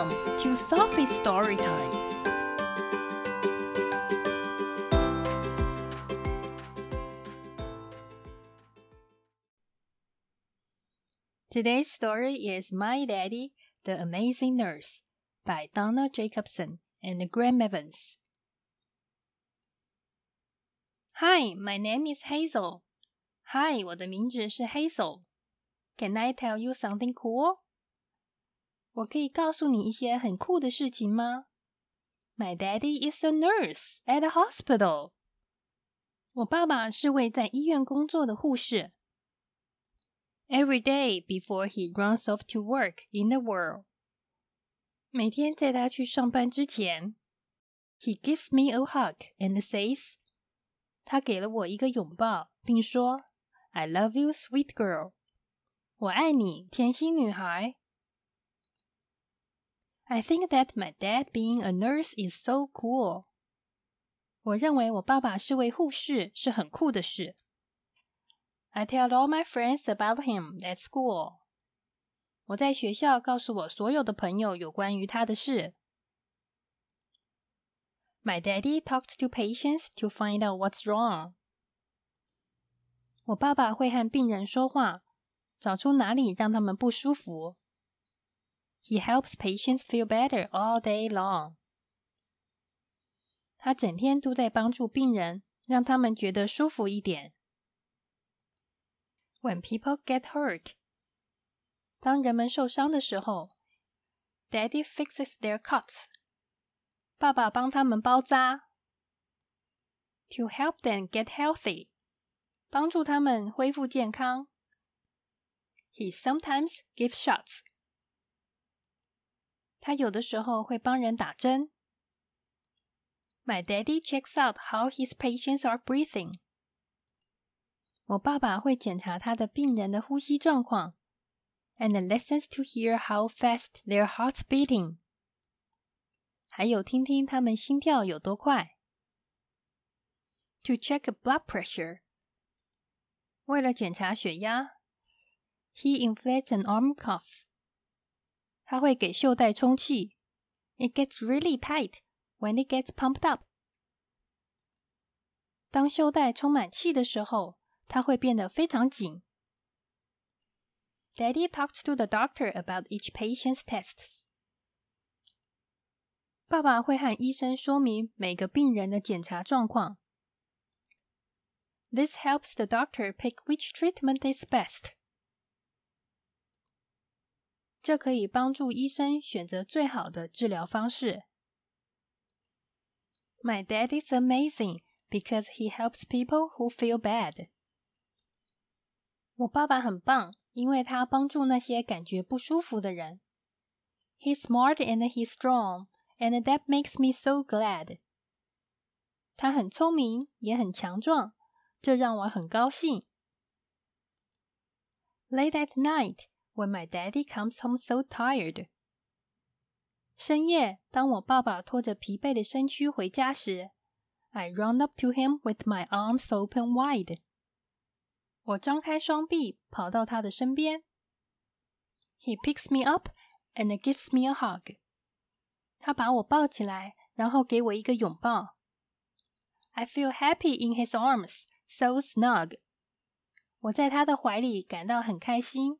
Welcome to Sophie's Story Time. Today's story is My Daddy, the Amazing Nurse by Donna Jacobsen and Graham Evans. Hi, my name is Hazel. Hi, 我的名字是 Hazel. Can I tell you something cool? 我可以告诉你一些很酷的事情吗？My daddy is a nurse at a hospital. 我爸爸是位在医院工作的护士。Every day before he runs off to work in the world. 每天在他去上班之前，He gives me a hug and says，他给了我一个拥抱，并说：“I love you, sweet girl。”我爱你，甜心女孩。 I think that my dad being a nurse is so cool. 我认为我爸爸是位护士是很酷的事。I tell all my friends about him at school. 我在学校告诉我所有的朋友有关于他的事。My daddy talks to patients to find out what's wrong. 我爸爸会和病人说话，找出哪里让他们不舒服。 He helps patients feel better all day long. 他整天都在帮助病人，让他们觉得舒服一点。When people get hurt，当人们受伤的时候，Daddy fixes their cuts。爸爸帮他们包扎。To help them get healthy，帮助他们恢复健康。He sometimes gives shots。 他有的时候会帮人打针。My daddy checks out how his patients are breathing。我爸爸会检查他的病人的呼吸状况，and listens to hear how fast their hearts beating。还有听听他们心跳有多快。To check blood pressure。为了检查血压，he inflates an arm cuff。 它会给袖带充气。It gets really tight when it gets pumped up。当袖带充满气的时候，它会变得非常紧。Daddy talks to the doctor about each patient's tests。爸爸会和医生说明每个病人的检查状况。This helps the doctor pick which treatment is best。 这可以帮助医生选择最好的治疗方式。My dad is amazing because he helps people who feel bad。我爸爸很棒，因为他帮助那些感觉不舒服的人。He's smart and he's strong, and that makes me so glad。他很聪明，也很强壮，这让我很高兴。Late at night, when my daddy comes home so tired. 深夜，当我爸爸拖着疲惫的身躯回家时，I run up to him with my arms open wide. 我张开双臂，跑到他的身边。He picks me up and gives me a hug. 他把我抱起来，然后给我一个拥抱。I feel happy in his arms, so snug. 我在他的怀里感到很开心。